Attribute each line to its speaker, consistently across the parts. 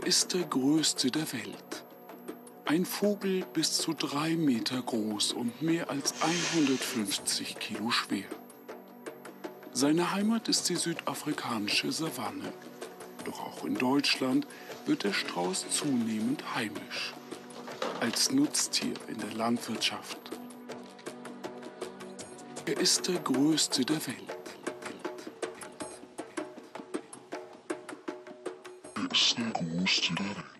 Speaker 1: Er ist der größte der Welt. Ein Vogel bis zu drei Meter groß und mehr als 150 Kilo schwer. Seine Heimat ist die südafrikanische Savanne. Doch auch in Deutschland wird der Strauß zunehmend heimisch. Als Nutztier in der Landwirtschaft. Er ist der größte der Welt.
Speaker 2: Er ist
Speaker 3: Mr. Daddy.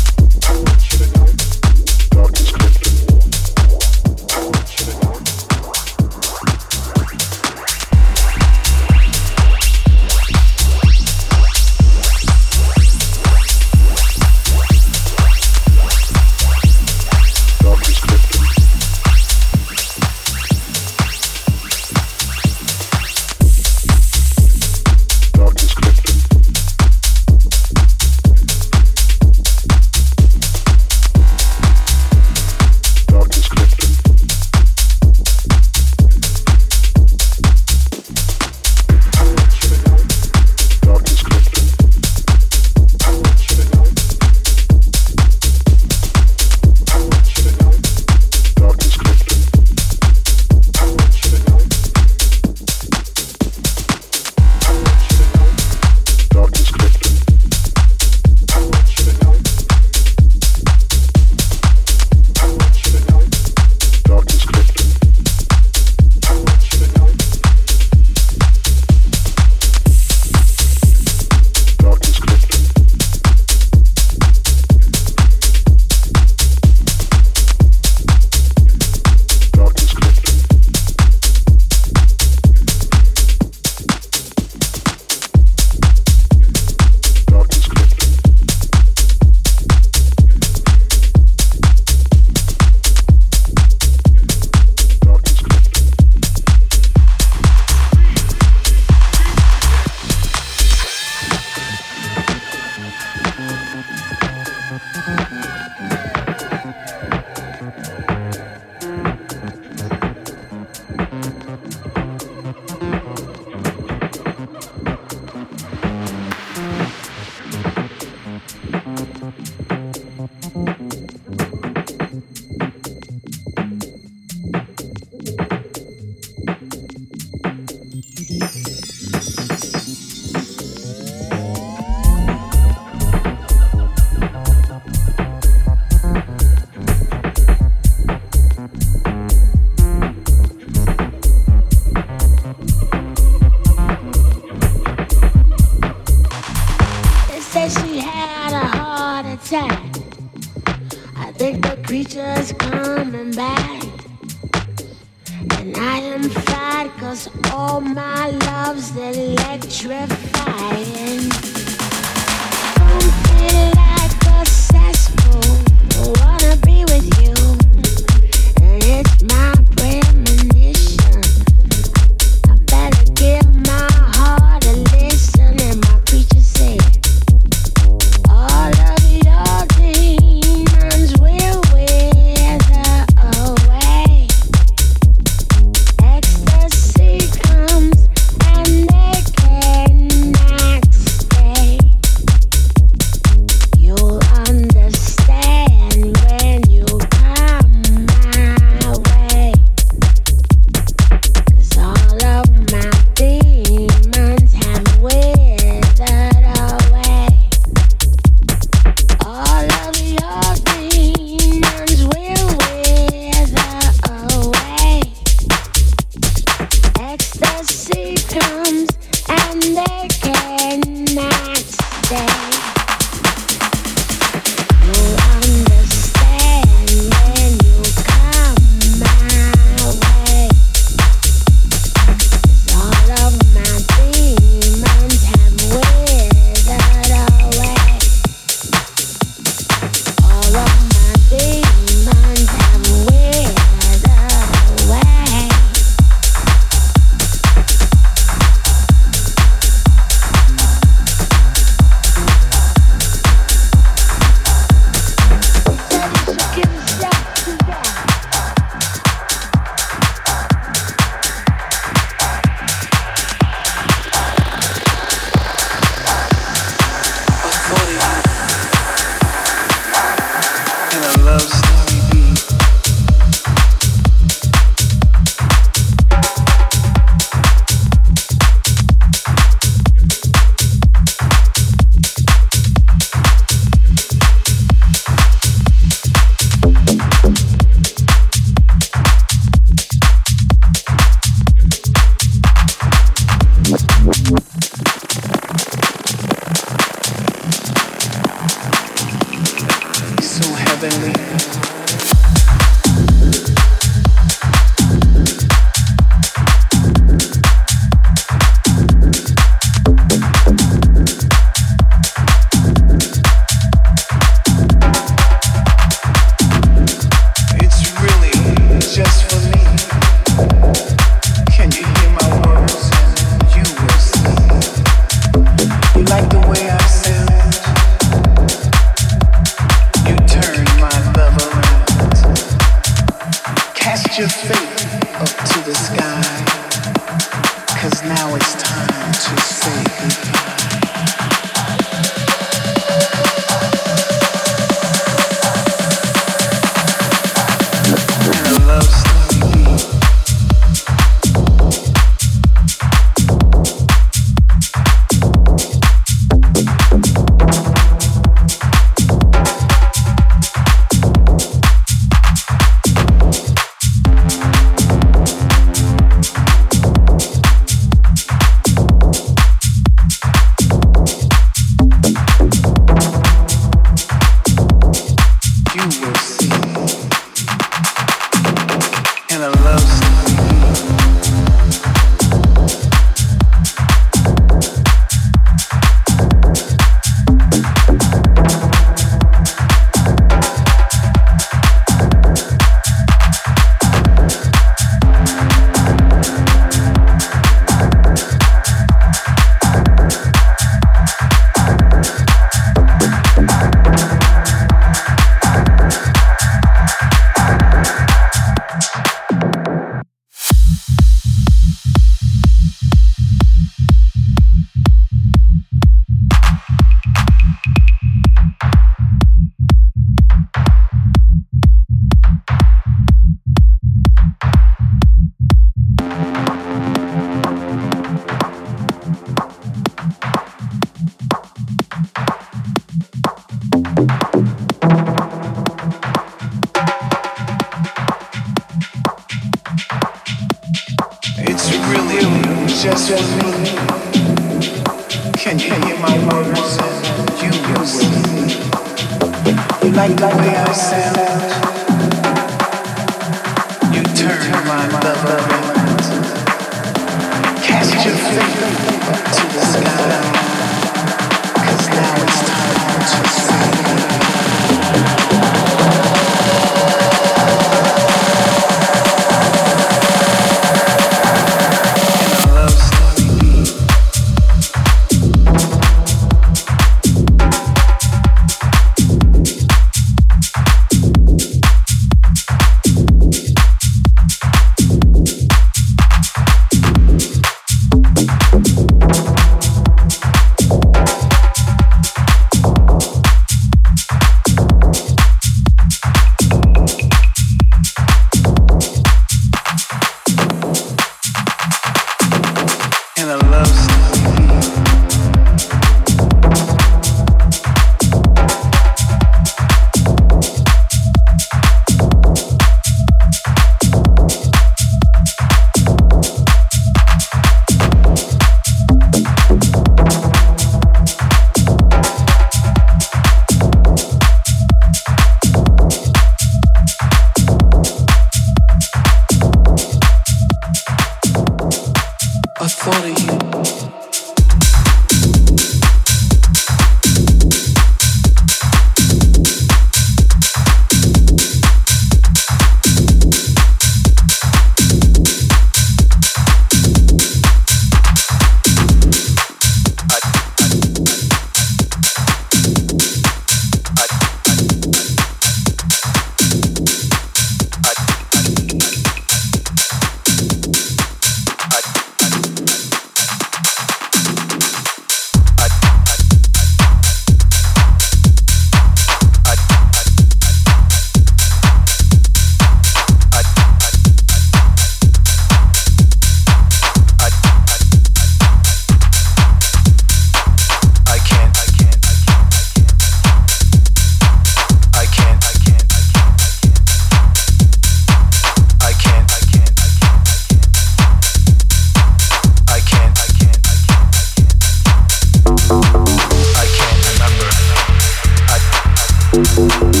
Speaker 4: Thank